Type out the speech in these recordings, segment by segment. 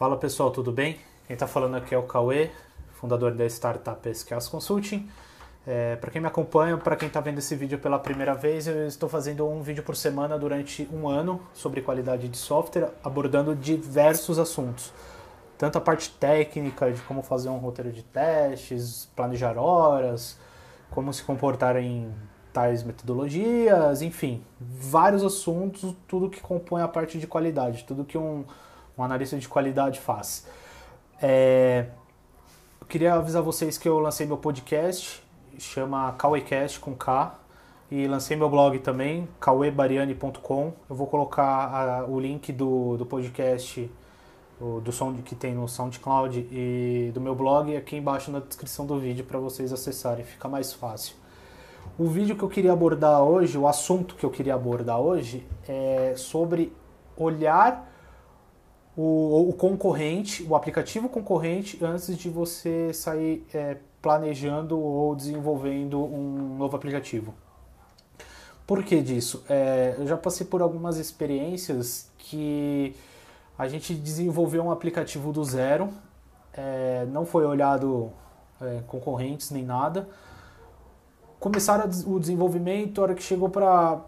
Fala pessoal, tudo bem? Quem está falando aqui é o Cauê, fundador da startup SKS Consulting. É, para quem me acompanha, para quem está vendo esse vídeo pela primeira vez, eu estou fazendo um vídeo por semana durante um ano sobre qualidade de software, abordando diversos assuntos. Tanto a parte técnica de como fazer um roteiro de testes, planejar horas, como se comportar em tais metodologias, enfim, vários assuntos, tudo que compõe a parte de qualidade, tudo que um, um analista de qualidade faz. É, eu queria avisar vocês que eu lancei meu podcast, chama Cauecast com K, e lancei meu blog também, cauebariani.com. Eu vou colocar a, o link do, do podcast o, do som que tem no SoundCloud e do meu blog aqui embaixo na descrição do vídeo para vocês acessarem, fica mais fácil. O vídeo que eu queria abordar hoje, o assunto que eu queria abordar hoje é sobre olhar o, o concorrente, o aplicativo concorrente, antes de você sair é, planejando ou desenvolvendo um novo aplicativo. Por que disso? É, eu já passei por algumas experiências que a gente desenvolveu um aplicativo do zero, é, não foi olhado é, concorrentes nem nada. Começaram o desenvolvimento, a hora que chegou para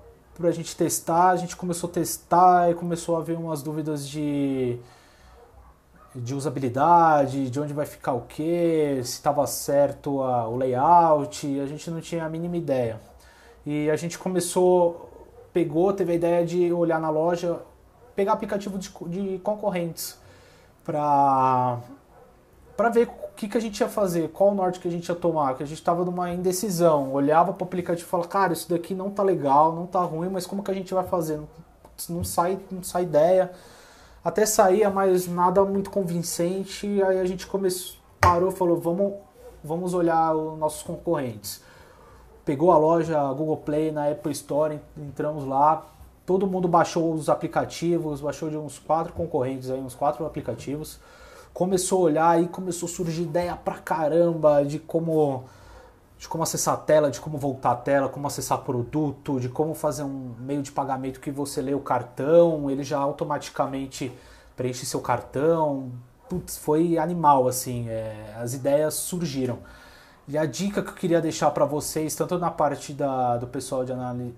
a gente testar, a gente começou a testar e começou a haver umas dúvidas de, de usabilidade, de onde vai ficar o que, se estava certo a, o layout, a gente não tinha a mínima ideia. E a gente começou, pegou, teve a ideia de olhar na loja, pegar aplicativo de, de concorrentes para para ver que, que a gente ia fazer, qual o norte que a gente ia tomar, que a gente estava numa indecisão, olhava para o aplicativo e falava, cara, isso daqui não tá legal, não tá ruim, mas como que a gente vai fazer? Não, não sai, não sai ideia. Até saía, mas nada muito convincente. Aí a gente começou, parou, falou, vamos, vamos olhar os nossos concorrentes. Pegou a loja Google Play na Apple Store, entramos lá, todo mundo baixou os aplicativos, baixou de uns quatro concorrentes aí, uns quatro aplicativos. Começou a olhar e começou a surgir ideia pra caramba de como de como acessar a tela, de como voltar a tela, como acessar produto, de como fazer um meio de pagamento que você lê o cartão, ele já automaticamente preenche seu cartão. Putz, foi animal assim, é, as ideias surgiram. E a dica que eu queria deixar para vocês, tanto na parte da, do pessoal de análise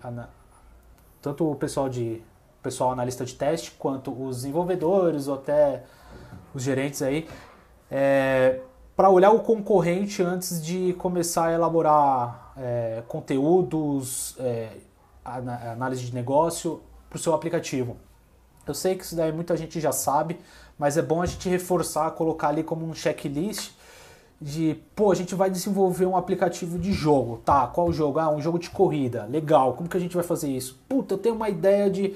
tanto o pessoal de pessoal analista de teste quanto os desenvolvedores ou até os gerentes aí é, para olhar o concorrente antes de começar a elaborar é, conteúdos é, análise de negócio para o seu aplicativo eu sei que isso daí muita gente já sabe mas é bom a gente reforçar colocar ali como um checklist de, pô, a gente vai desenvolver um aplicativo de jogo, tá? Qual jogo? Ah, um jogo de corrida, legal. Como que a gente vai fazer isso? Puta, eu tenho uma ideia de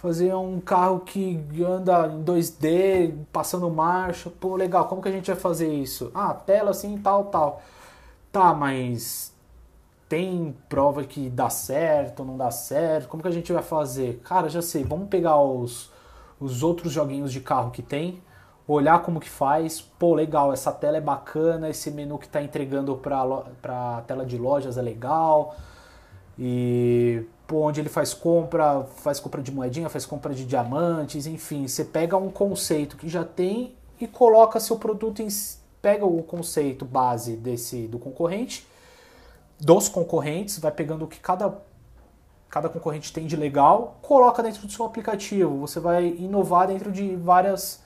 fazer um carro que anda em 2D, passando marcha, pô, legal. Como que a gente vai fazer isso? Ah, tela assim, tal, tal. Tá, mas tem prova que dá certo, não dá certo? Como que a gente vai fazer? Cara, já sei, vamos pegar os, os outros joguinhos de carro que tem olhar como que faz, pô, legal, essa tela é bacana, esse menu que está entregando para a tela de lojas é legal, e pô, onde ele faz compra, faz compra de moedinha, faz compra de diamantes, enfim, você pega um conceito que já tem e coloca seu produto em pega o conceito base desse do concorrente, dos concorrentes, vai pegando o que cada cada concorrente tem de legal, coloca dentro do seu aplicativo. Você vai inovar dentro de várias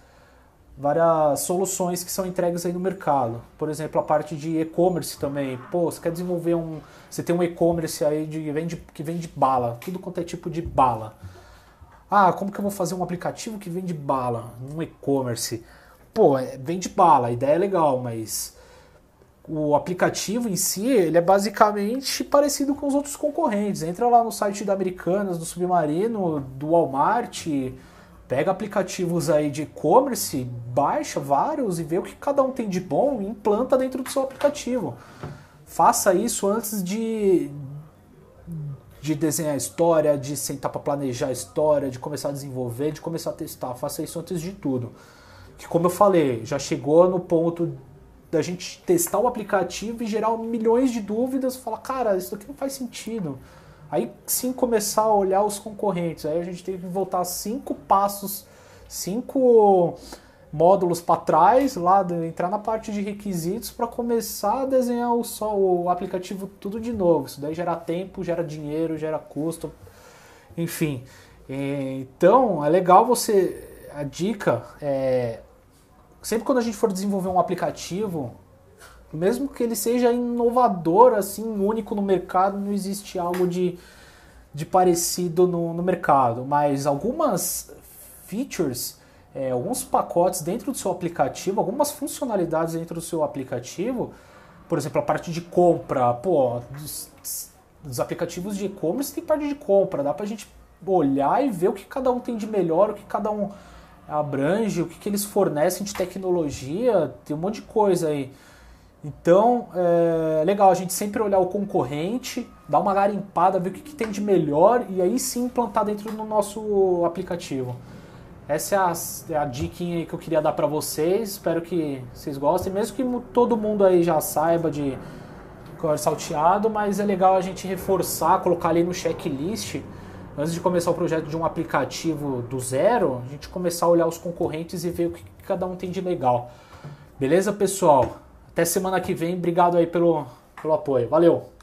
várias soluções que são entregues aí no mercado. Por exemplo, a parte de e-commerce também. Pô, você quer desenvolver um. Você tem um e-commerce aí de, vende, que vende bala, tudo quanto é tipo de bala. Ah, como que eu vou fazer um aplicativo que vende bala? Um e-commerce. Pô, é, vende bala, a ideia é legal, mas o aplicativo em si, ele é basicamente parecido com os outros concorrentes. Entra lá no site da Americanas, do Submarino, do Walmart Pega aplicativos aí de e-commerce, baixa vários e vê o que cada um tem de bom e implanta dentro do seu aplicativo. Faça isso antes de, de desenhar a história, de sentar para planejar a história, de começar a desenvolver, de começar a testar. Faça isso antes de tudo. Que como eu falei, já chegou no ponto da gente testar o aplicativo e gerar milhões de dúvidas, falar, cara, isso daqui não faz sentido. Aí sim começar a olhar os concorrentes. Aí a gente tem que voltar cinco passos, cinco módulos para trás, lá entrar na parte de requisitos para começar a desenhar o, só, o aplicativo tudo de novo. Isso daí gera tempo, gera dinheiro, gera custo, enfim. Então é legal você. A dica é sempre quando a gente for desenvolver um aplicativo, mesmo que ele seja inovador, assim, único no mercado, não existe algo de, de parecido no, no mercado, mas algumas features, é, alguns pacotes dentro do seu aplicativo, algumas funcionalidades dentro do seu aplicativo, por exemplo, a parte de compra, pô, dos, dos aplicativos de e-commerce tem parte de compra, dá pra gente olhar e ver o que cada um tem de melhor, o que cada um abrange, o que, que eles fornecem de tecnologia, tem um monte de coisa aí. Então, é legal a gente sempre olhar o concorrente, dar uma garimpada, ver o que, que tem de melhor e aí sim implantar dentro do nosso aplicativo. Essa é a, é a que eu queria dar para vocês. Espero que vocês gostem, mesmo que todo mundo aí já saiba de cor salteado, mas é legal a gente reforçar, colocar ali no checklist antes de começar o projeto de um aplicativo do zero, a gente começar a olhar os concorrentes e ver o que cada um tem de legal. Beleza, pessoal? Até semana que vem. Obrigado aí pelo, pelo apoio. Valeu!